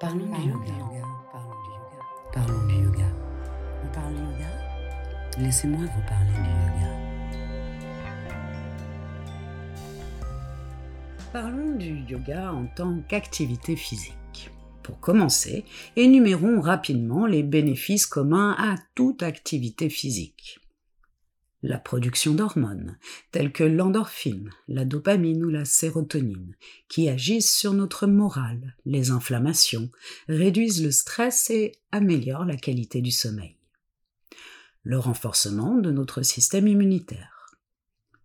Parlons du yoga. Parlons du yoga. Parlons du yoga. On parle du yoga? Laissez-moi vous parler du yoga. Parlons du yoga en tant qu'activité physique. Pour commencer, énumérons rapidement les bénéfices communs à toute activité physique la production d'hormones, telles que l'endorphine, la dopamine ou la sérotonine, qui agissent sur notre morale, les inflammations, réduisent le stress et améliorent la qualité du sommeil. Le renforcement de notre système immunitaire.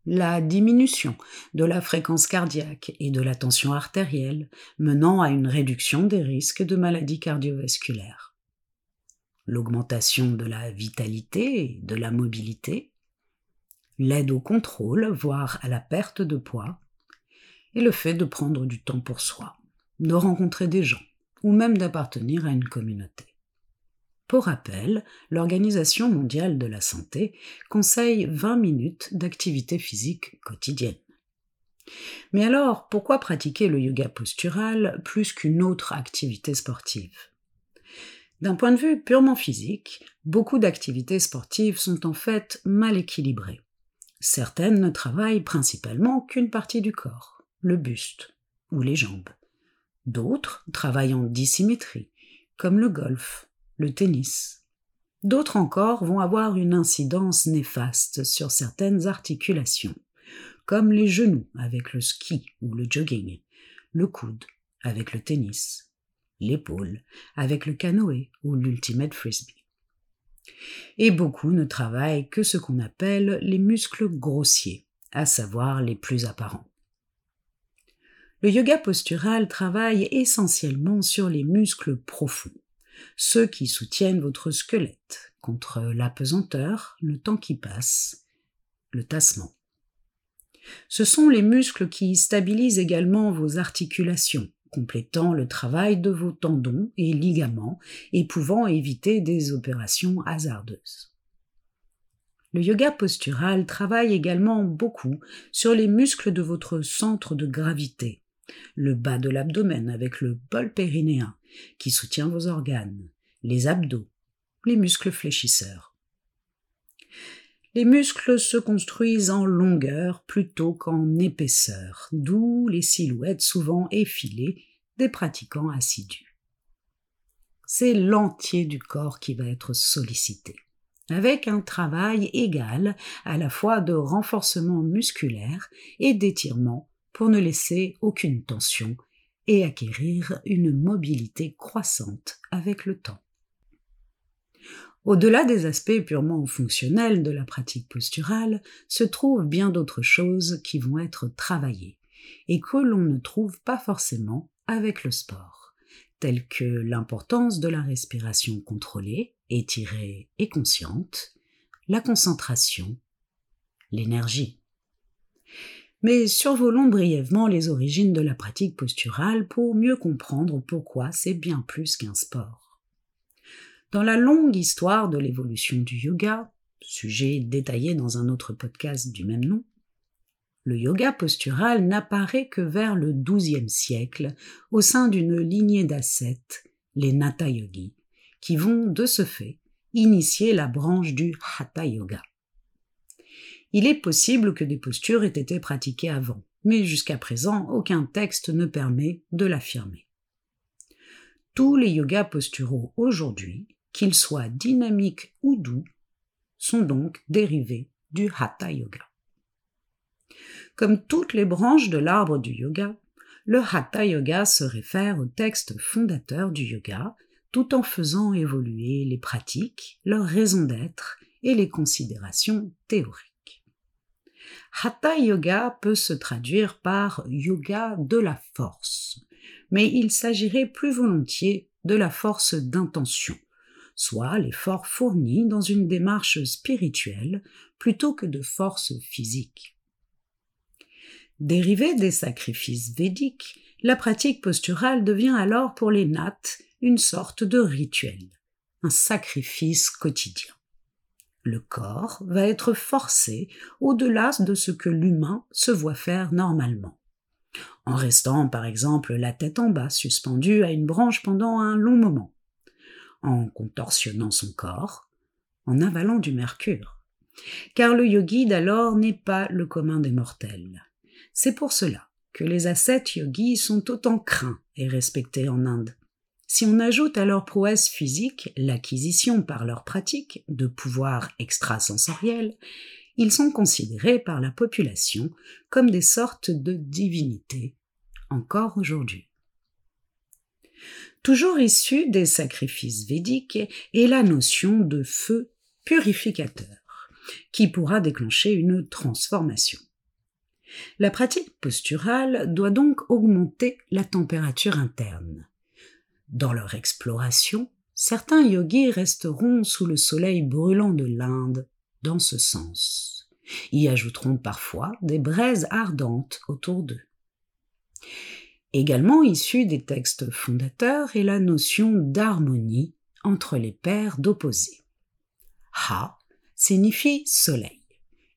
La diminution de la fréquence cardiaque et de la tension artérielle, menant à une réduction des risques de maladies cardiovasculaires. L'augmentation de la vitalité et de la mobilité, l'aide au contrôle, voire à la perte de poids, et le fait de prendre du temps pour soi, de rencontrer des gens, ou même d'appartenir à une communauté. Pour rappel, l'Organisation mondiale de la santé conseille 20 minutes d'activité physique quotidienne. Mais alors, pourquoi pratiquer le yoga postural plus qu'une autre activité sportive? D'un point de vue purement physique, beaucoup d'activités sportives sont en fait mal équilibrées. Certaines ne travaillent principalement qu'une partie du corps, le buste ou les jambes. D'autres travaillent en dissymétrie, comme le golf, le tennis. D'autres encore vont avoir une incidence néfaste sur certaines articulations, comme les genoux avec le ski ou le jogging, le coude avec le tennis, l'épaule avec le canoë ou l'ultimate frisbee et beaucoup ne travaillent que ce qu'on appelle les muscles grossiers, à savoir les plus apparents. Le yoga postural travaille essentiellement sur les muscles profonds, ceux qui soutiennent votre squelette contre l'apesanteur, le temps qui passe, le tassement. Ce sont les muscles qui stabilisent également vos articulations, complétant le travail de vos tendons et ligaments et pouvant éviter des opérations hasardeuses. Le yoga postural travaille également beaucoup sur les muscles de votre centre de gravité, le bas de l'abdomen avec le bol périnéen qui soutient vos organes, les abdos, les muscles fléchisseurs. Les muscles se construisent en longueur plutôt qu'en épaisseur, d'où les silhouettes souvent effilées des pratiquants assidus. C'est l'entier du corps qui va être sollicité, avec un travail égal à la fois de renforcement musculaire et d'étirement pour ne laisser aucune tension et acquérir une mobilité croissante avec le temps. Au-delà des aspects purement fonctionnels de la pratique posturale, se trouvent bien d'autres choses qui vont être travaillées et que l'on ne trouve pas forcément avec le sport, telles que l'importance de la respiration contrôlée, étirée et consciente, la concentration, l'énergie. Mais survolons brièvement les origines de la pratique posturale pour mieux comprendre pourquoi c'est bien plus qu'un sport. Dans la longue histoire de l'évolution du yoga, sujet détaillé dans un autre podcast du même nom, le yoga postural n'apparaît que vers le XIIe siècle au sein d'une lignée d'ascètes, les Nata Yogis, qui vont, de ce fait, initier la branche du Hatha Yoga. Il est possible que des postures aient été pratiquées avant, mais jusqu'à présent, aucun texte ne permet de l'affirmer. Tous les yogas posturaux aujourd'hui qu'ils soient dynamiques ou doux, sont donc dérivés du Hatha Yoga. Comme toutes les branches de l'arbre du yoga, le Hatha Yoga se réfère au texte fondateur du yoga tout en faisant évoluer les pratiques, leur raison d'être et les considérations théoriques. Hatha Yoga peut se traduire par yoga de la force, mais il s'agirait plus volontiers de la force d'intention, soit l'effort fourni dans une démarche spirituelle plutôt que de force physique. Dérivée des sacrifices védiques, la pratique posturale devient alors pour les nattes une sorte de rituel, un sacrifice quotidien. Le corps va être forcé au-delà de ce que l'humain se voit faire normalement. en restant par exemple la tête en bas suspendue à une branche pendant un long moment, en contorsionnant son corps, en avalant du mercure. Car le yogi d'alors n'est pas le commun des mortels. C'est pour cela que les ascètes yogis sont autant craints et respectés en Inde. Si on ajoute à leur prouesse physique l'acquisition par leur pratique de pouvoirs extrasensoriels, ils sont considérés par la population comme des sortes de divinités, encore aujourd'hui. Toujours issue des sacrifices védiques est la notion de feu purificateur, qui pourra déclencher une transformation. La pratique posturale doit donc augmenter la température interne. Dans leur exploration, certains yogis resteront sous le soleil brûlant de l'Inde dans ce sens. Y ajouteront parfois des braises ardentes autour d'eux. Également issue des textes fondateurs est la notion d'harmonie entre les paires d'opposés. Ha signifie soleil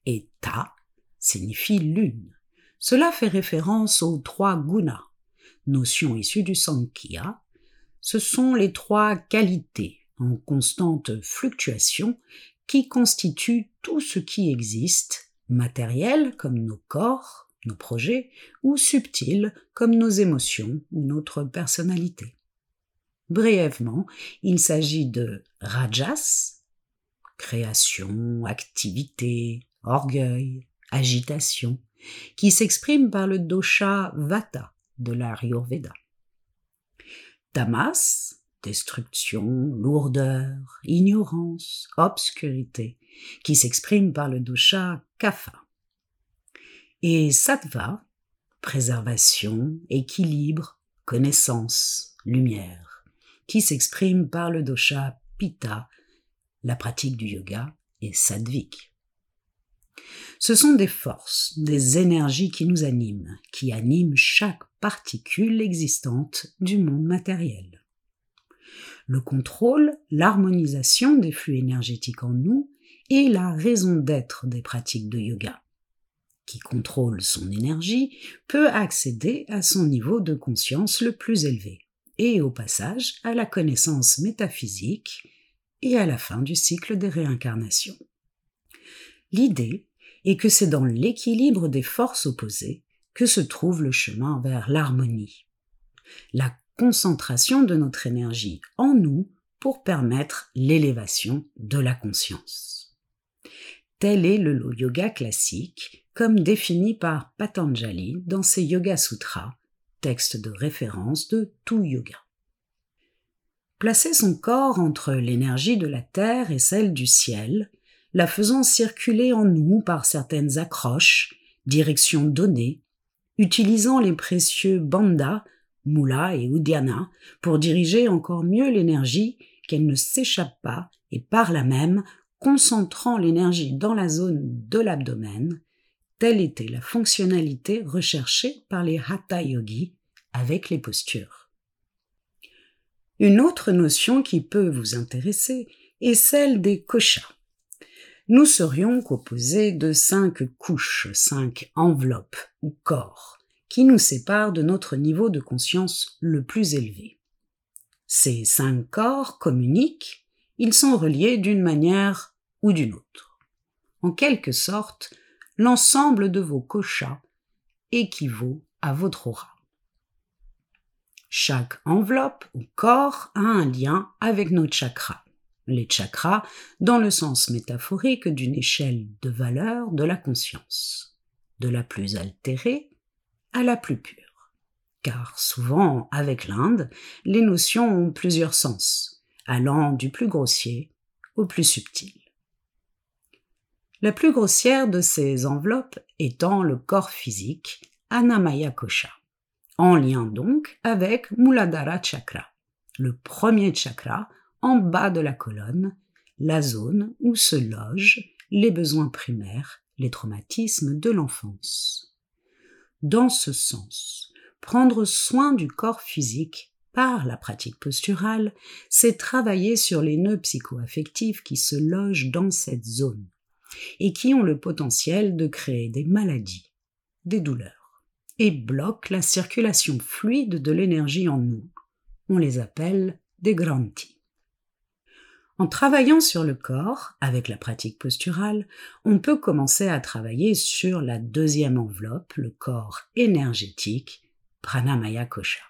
et Ta signifie lune. Cela fait référence aux trois gunas, notions issues du Sankhya. Ce sont les trois qualités en constante fluctuation qui constituent tout ce qui existe, matériel comme nos corps, nos projets, ou subtil comme nos émotions ou notre personnalité. Brièvement, il s'agit de rajas, création, activité, orgueil, agitation, qui s'exprime par le dosha vata de l'Ayurveda. Tamas, destruction, lourdeur, ignorance, obscurité, qui s'exprime par le dosha kapha. Et sattva, préservation, équilibre, connaissance, lumière, qui s'exprime par le dosha pitta, la pratique du yoga, et sattvik. Ce sont des forces, des énergies qui nous animent, qui animent chaque particule existante du monde matériel le contrôle, l'harmonisation des flux énergétiques en nous est la raison d'être des pratiques de yoga. Qui contrôle son énergie peut accéder à son niveau de conscience le plus élevé et au passage à la connaissance métaphysique et à la fin du cycle des réincarnations. L'idée est que c'est dans l'équilibre des forces opposées que se trouve le chemin vers l'harmonie. La concentration de notre énergie en nous pour permettre l'élévation de la conscience. Tel est le yoga classique, comme défini par Patanjali dans ses Yoga Sutras, texte de référence de tout yoga. Placer son corps entre l'énergie de la terre et celle du ciel, la faisant circuler en nous par certaines accroches, directions données, utilisant les précieux bandas Moula et Udiana, pour diriger encore mieux l'énergie, qu'elle ne s'échappe pas, et par là même, concentrant l'énergie dans la zone de l'abdomen, telle était la fonctionnalité recherchée par les Hatha Yogis avec les postures. Une autre notion qui peut vous intéresser est celle des koshas. Nous serions composés de cinq couches, cinq enveloppes ou corps qui nous sépare de notre niveau de conscience le plus élevé. Ces cinq corps communiquent, ils sont reliés d'une manière ou d'une autre. En quelque sorte, l'ensemble de vos koshas équivaut à votre aura. Chaque enveloppe ou corps a un lien avec nos chakras. Les chakras dans le sens métaphorique d'une échelle de valeur de la conscience. De la plus altérée à la plus pure. Car souvent, avec l'Inde, les notions ont plusieurs sens, allant du plus grossier au plus subtil. La plus grossière de ces enveloppes étant le corps physique, Anamaya Kosha, en lien donc avec Muladhara Chakra, le premier chakra en bas de la colonne, la zone où se logent les besoins primaires, les traumatismes de l'enfance. Dans ce sens, prendre soin du corps physique par la pratique posturale, c'est travailler sur les nœuds psychoaffectifs qui se logent dans cette zone et qui ont le potentiel de créer des maladies, des douleurs. et bloquent la circulation fluide de l'énergie en nous. On les appelle des grantis. En travaillant sur le corps, avec la pratique posturale, on peut commencer à travailler sur la deuxième enveloppe, le corps énergétique, Pranamaya Kosha.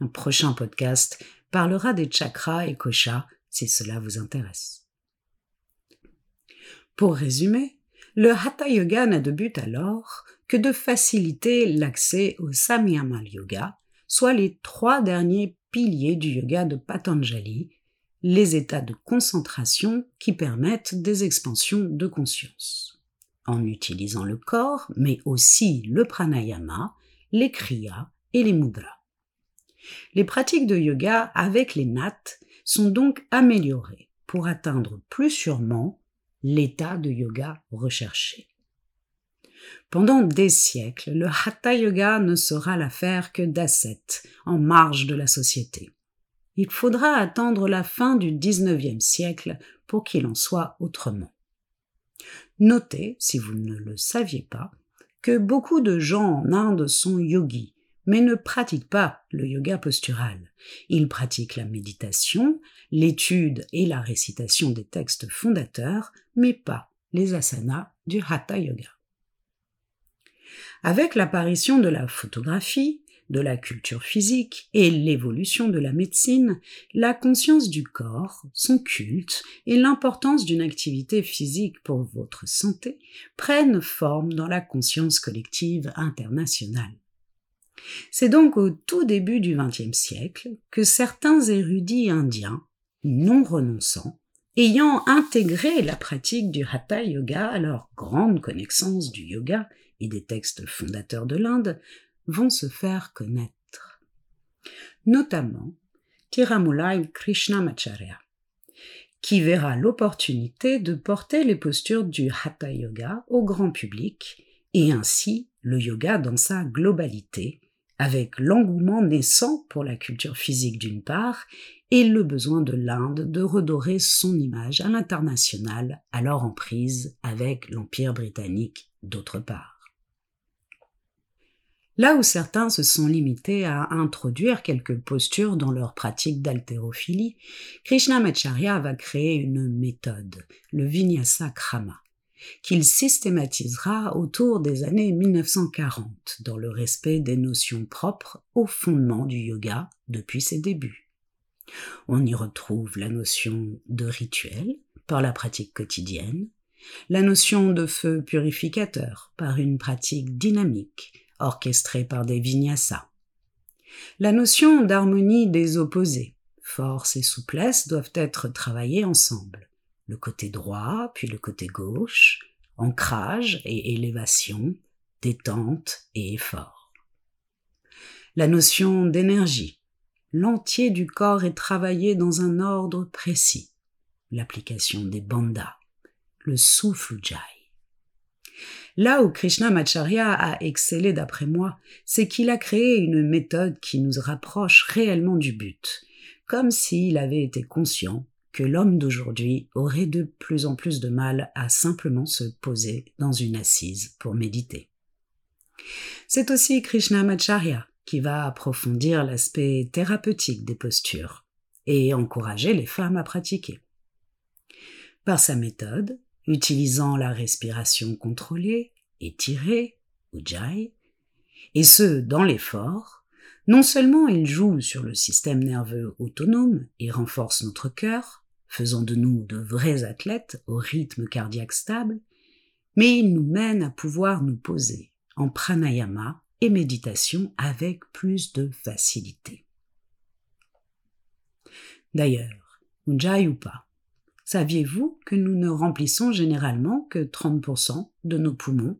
Un prochain podcast parlera des chakras et kosha si cela vous intéresse. Pour résumer, le Hatha Yoga n'a de but alors que de faciliter l'accès au Samyama Yoga, soit les trois derniers piliers du yoga de Patanjali, les états de concentration qui permettent des expansions de conscience. En utilisant le corps, mais aussi le pranayama, les kriyas et les mudras. Les pratiques de yoga avec les nattes sont donc améliorées pour atteindre plus sûrement l'état de yoga recherché. Pendant des siècles, le Hatha Yoga ne sera l'affaire que d'ascètes en marge de la société. Il faudra attendre la fin du XIXe siècle pour qu'il en soit autrement. Notez, si vous ne le saviez pas, que beaucoup de gens en Inde sont yogis, mais ne pratiquent pas le yoga postural. Ils pratiquent la méditation, l'étude et la récitation des textes fondateurs, mais pas les asanas du Hatha Yoga. Avec l'apparition de la photographie, de la culture physique et l'évolution de la médecine, la conscience du corps, son culte et l'importance d'une activité physique pour votre santé prennent forme dans la conscience collective internationale. C'est donc au tout début du XXe siècle que certains érudits indiens, non renonçants, ayant intégré la pratique du Hatha Yoga à leur grande connaissance du yoga et des textes fondateurs de l'Inde, vont se faire connaître. Notamment Tiramulai Krishnamacharya, qui verra l'opportunité de porter les postures du Hatha Yoga au grand public et ainsi le yoga dans sa globalité, avec l'engouement naissant pour la culture physique d'une part et le besoin de l'Inde de redorer son image à l'international, alors en prise avec l'Empire britannique d'autre part. Là où certains se sont limités à introduire quelques postures dans leur pratique d'haltérophilie, Krishnamacharya va créer une méthode, le Vinyasa Krama, qu'il systématisera autour des années 1940 dans le respect des notions propres au fondement du yoga depuis ses débuts. On y retrouve la notion de rituel par la pratique quotidienne, la notion de feu purificateur par une pratique dynamique, orchestrée par des vinyasas. La notion d'harmonie des opposés, force et souplesse doivent être travaillées ensemble. Le côté droit, puis le côté gauche, ancrage et élévation, détente et effort. La notion d'énergie. L'entier du corps est travaillé dans un ordre précis. L'application des bandas. Le souffle jai. Là où Krishna Macharya a excellé d'après moi, c'est qu'il a créé une méthode qui nous rapproche réellement du but, comme s'il avait été conscient que l'homme d'aujourd'hui aurait de plus en plus de mal à simplement se poser dans une assise pour méditer. C'est aussi Krishna Macharya qui va approfondir l'aspect thérapeutique des postures et encourager les femmes à pratiquer. Par sa méthode, utilisant la respiration contrôlée, étirée, ujjayi, et ce, dans l'effort, non seulement il joue sur le système nerveux autonome et renforce notre cœur, faisant de nous de vrais athlètes au rythme cardiaque stable, mais il nous mène à pouvoir nous poser en pranayama et méditation avec plus de facilité. D'ailleurs, Ujjayi ou pas, Saviez-vous que nous ne remplissons généralement que 30% de nos poumons?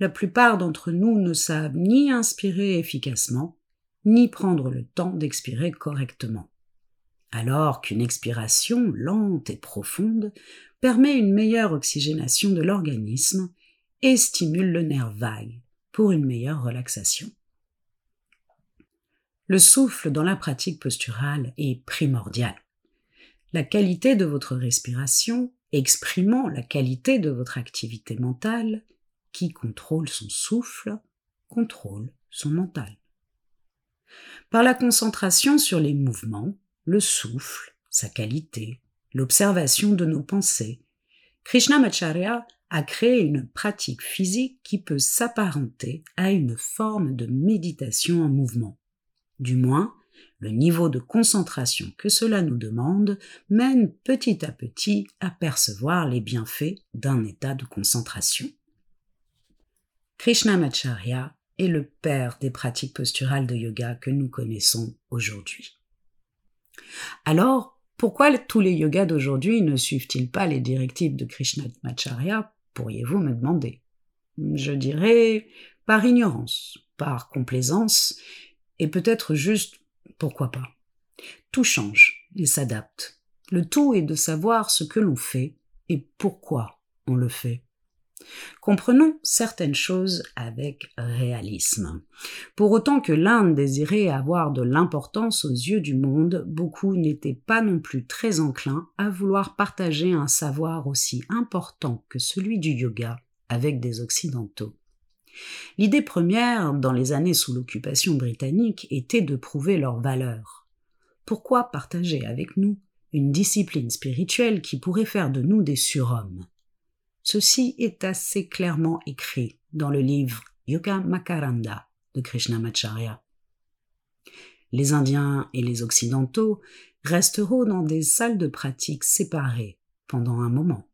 La plupart d'entre nous ne savent ni inspirer efficacement, ni prendre le temps d'expirer correctement. Alors qu'une expiration lente et profonde permet une meilleure oxygénation de l'organisme et stimule le nerf vague pour une meilleure relaxation. Le souffle dans la pratique posturale est primordial la qualité de votre respiration, exprimant la qualité de votre activité mentale, qui contrôle son souffle, contrôle son mental. Par la concentration sur les mouvements, le souffle, sa qualité, l'observation de nos pensées, Krishnamacharya a créé une pratique physique qui peut s'apparenter à une forme de méditation en mouvement. Du moins, le niveau de concentration que cela nous demande mène petit à petit à percevoir les bienfaits d'un état de concentration. Krishnamacharya est le père des pratiques posturales de yoga que nous connaissons aujourd'hui. Alors, pourquoi tous les yogas d'aujourd'hui ne suivent-ils pas les directives de Krishnamacharya, pourriez-vous me demander? Je dirais par ignorance, par complaisance, et peut-être juste pourquoi pas. Tout change et s'adapte. Le tout est de savoir ce que l'on fait et pourquoi on le fait. Comprenons certaines choses avec réalisme. Pour autant que l'Inde désirait avoir de l'importance aux yeux du monde, beaucoup n'étaient pas non plus très enclins à vouloir partager un savoir aussi important que celui du yoga avec des Occidentaux. L'idée première, dans les années sous l'occupation britannique, était de prouver leur valeur. Pourquoi partager avec nous une discipline spirituelle qui pourrait faire de nous des surhommes? Ceci est assez clairement écrit dans le livre Yoga Makaranda de Krishnamacharya. Les Indiens et les Occidentaux resteront dans des salles de pratique séparées pendant un moment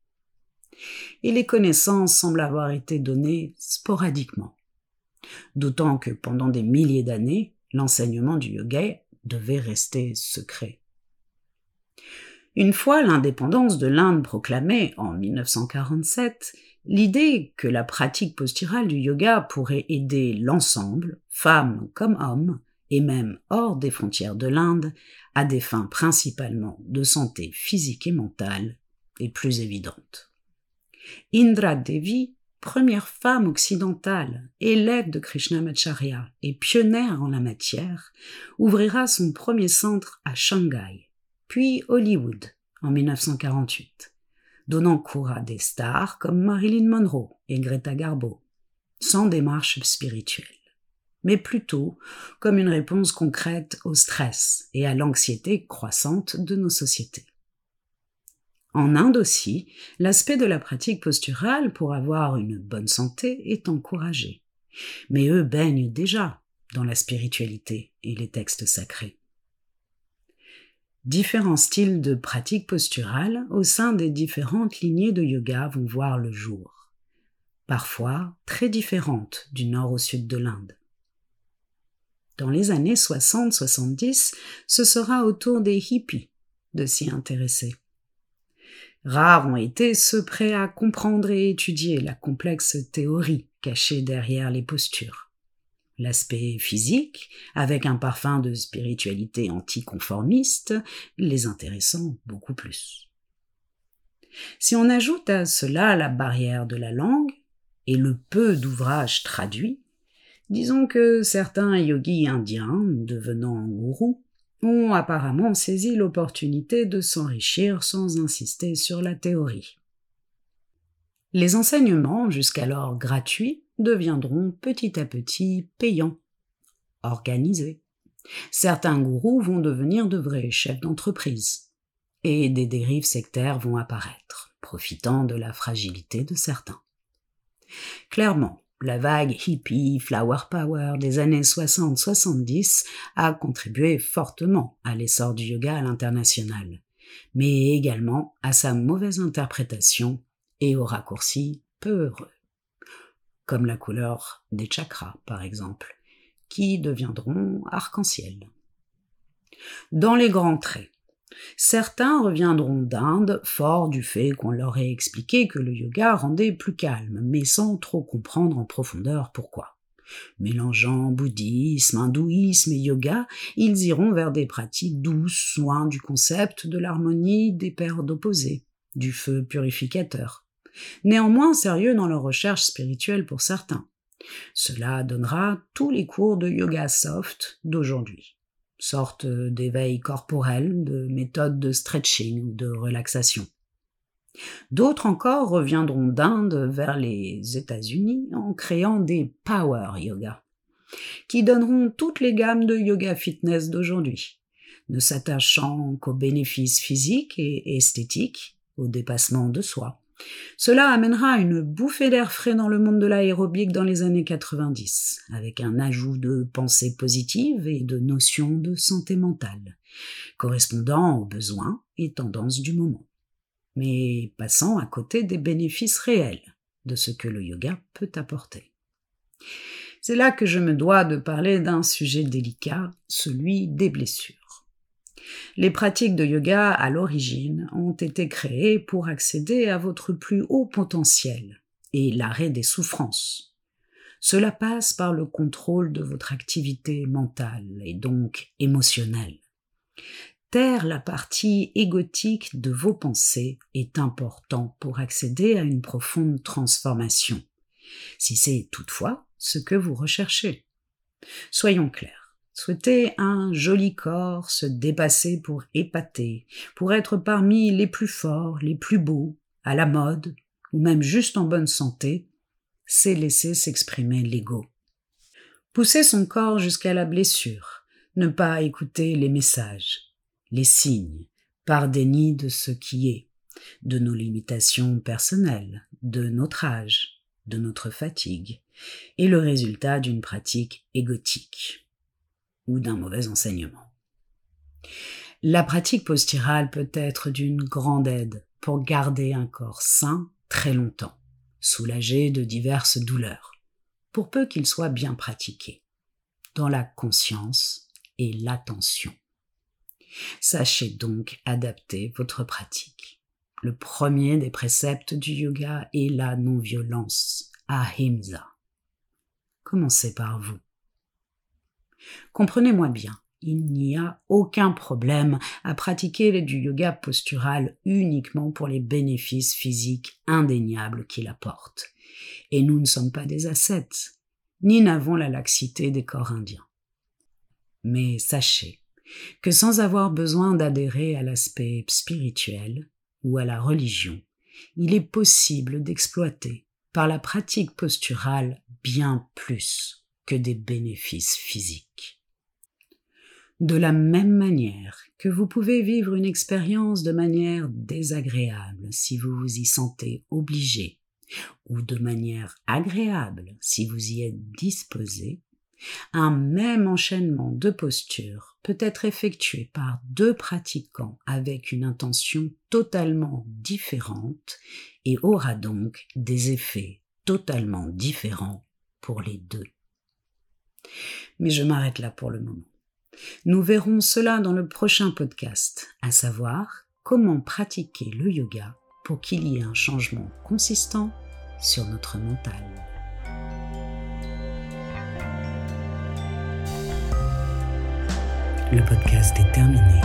et les connaissances semblent avoir été données sporadiquement. D'autant que pendant des milliers d'années, l'enseignement du yoga devait rester secret. Une fois l'indépendance de l'Inde proclamée en 1947, l'idée que la pratique posturale du yoga pourrait aider l'ensemble, femmes comme hommes, et même hors des frontières de l'Inde, à des fins principalement de santé physique et mentale, est plus évidente. Indra Devi, première femme occidentale, élève de Krishnamacharya et pionnière en la matière, ouvrira son premier centre à Shanghai, puis Hollywood en 1948, donnant cours à des stars comme Marilyn Monroe et Greta Garbo, sans démarche spirituelle, mais plutôt comme une réponse concrète au stress et à l'anxiété croissante de nos sociétés. En Inde aussi, l'aspect de la pratique posturale pour avoir une bonne santé est encouragé. Mais eux baignent déjà dans la spiritualité et les textes sacrés. Différents styles de pratique posturale au sein des différentes lignées de yoga vont voir le jour, parfois très différentes du nord au sud de l'Inde. Dans les années 60-70, ce sera au tour des hippies de s'y intéresser. Rares ont été ceux prêts à comprendre et étudier la complexe théorie cachée derrière les postures. L'aspect physique, avec un parfum de spiritualité anticonformiste, les intéressant beaucoup plus. Si on ajoute à cela la barrière de la langue et le peu d'ouvrages traduits, disons que certains yogis indiens, devenant gourous, ont apparemment saisi l'opportunité de s'enrichir sans insister sur la théorie. Les enseignements, jusqu'alors gratuits, deviendront petit à petit payants, organisés. Certains gourous vont devenir de vrais chefs d'entreprise, et des dérives sectaires vont apparaître, profitant de la fragilité de certains. Clairement, la vague hippie, flower power des années 60-70 a contribué fortement à l'essor du yoga à l'international, mais également à sa mauvaise interprétation et aux raccourcis peu heureux, comme la couleur des chakras par exemple, qui deviendront arc-en-ciel. Dans les grands traits, Certains reviendront d'Inde, forts du fait qu'on leur ait expliqué que le yoga rendait plus calme, mais sans trop comprendre en profondeur pourquoi. Mélangeant bouddhisme, hindouisme et yoga, ils iront vers des pratiques douces, loin du concept de l'harmonie des paires d'opposés, du feu purificateur. Néanmoins sérieux dans leur recherche spirituelle pour certains. Cela donnera tous les cours de yoga soft d'aujourd'hui sorte d'éveil corporel, de méthode de stretching ou de relaxation. D'autres encore reviendront d'Inde vers les États-Unis en créant des power yoga, qui donneront toutes les gammes de yoga fitness d'aujourd'hui, ne s'attachant qu'aux bénéfices physiques et esthétiques, au dépassement de soi. Cela amènera une bouffée d'air frais dans le monde de l'aérobic dans les années 90, avec un ajout de pensées positives et de notions de santé mentale, correspondant aux besoins et tendances du moment, mais passant à côté des bénéfices réels de ce que le yoga peut apporter. C'est là que je me dois de parler d'un sujet délicat, celui des blessures. Les pratiques de yoga à l'origine ont été créées pour accéder à votre plus haut potentiel et l'arrêt des souffrances. Cela passe par le contrôle de votre activité mentale et donc émotionnelle. Taire la partie égotique de vos pensées est important pour accéder à une profonde transformation. Si c'est toutefois ce que vous recherchez. Soyons clairs. Souhaiter un joli corps, se dépasser pour épater, pour être parmi les plus forts, les plus beaux, à la mode, ou même juste en bonne santé, c'est laisser s'exprimer l'ego. Pousser son corps jusqu'à la blessure, ne pas écouter les messages, les signes, par déni de ce qui est, de nos limitations personnelles, de notre âge, de notre fatigue et le résultat d'une pratique égotique ou d'un mauvais enseignement. La pratique posturale peut être d'une grande aide pour garder un corps sain très longtemps, soulagé de diverses douleurs, pour peu qu'il soit bien pratiqué, dans la conscience et l'attention. Sachez donc adapter votre pratique. Le premier des préceptes du yoga est la non-violence, ahimsa. Commencez par vous. Comprenez-moi bien, il n'y a aucun problème à pratiquer du yoga postural uniquement pour les bénéfices physiques indéniables qu'il apporte. Et nous ne sommes pas des ascètes, ni n'avons la laxité des corps indiens. Mais sachez que sans avoir besoin d'adhérer à l'aspect spirituel, ou à la religion, il est possible d'exploiter par la pratique posturale bien plus que des bénéfices physiques. De la même manière que vous pouvez vivre une expérience de manière désagréable si vous vous y sentez obligé, ou de manière agréable si vous y êtes disposé, un même enchaînement de postures peut être effectué par deux pratiquants avec une intention totalement différente et aura donc des effets totalement différents pour les deux. Mais je m'arrête là pour le moment. Nous verrons cela dans le prochain podcast, à savoir comment pratiquer le yoga pour qu'il y ait un changement consistant sur notre mental. Le podcast est terminé.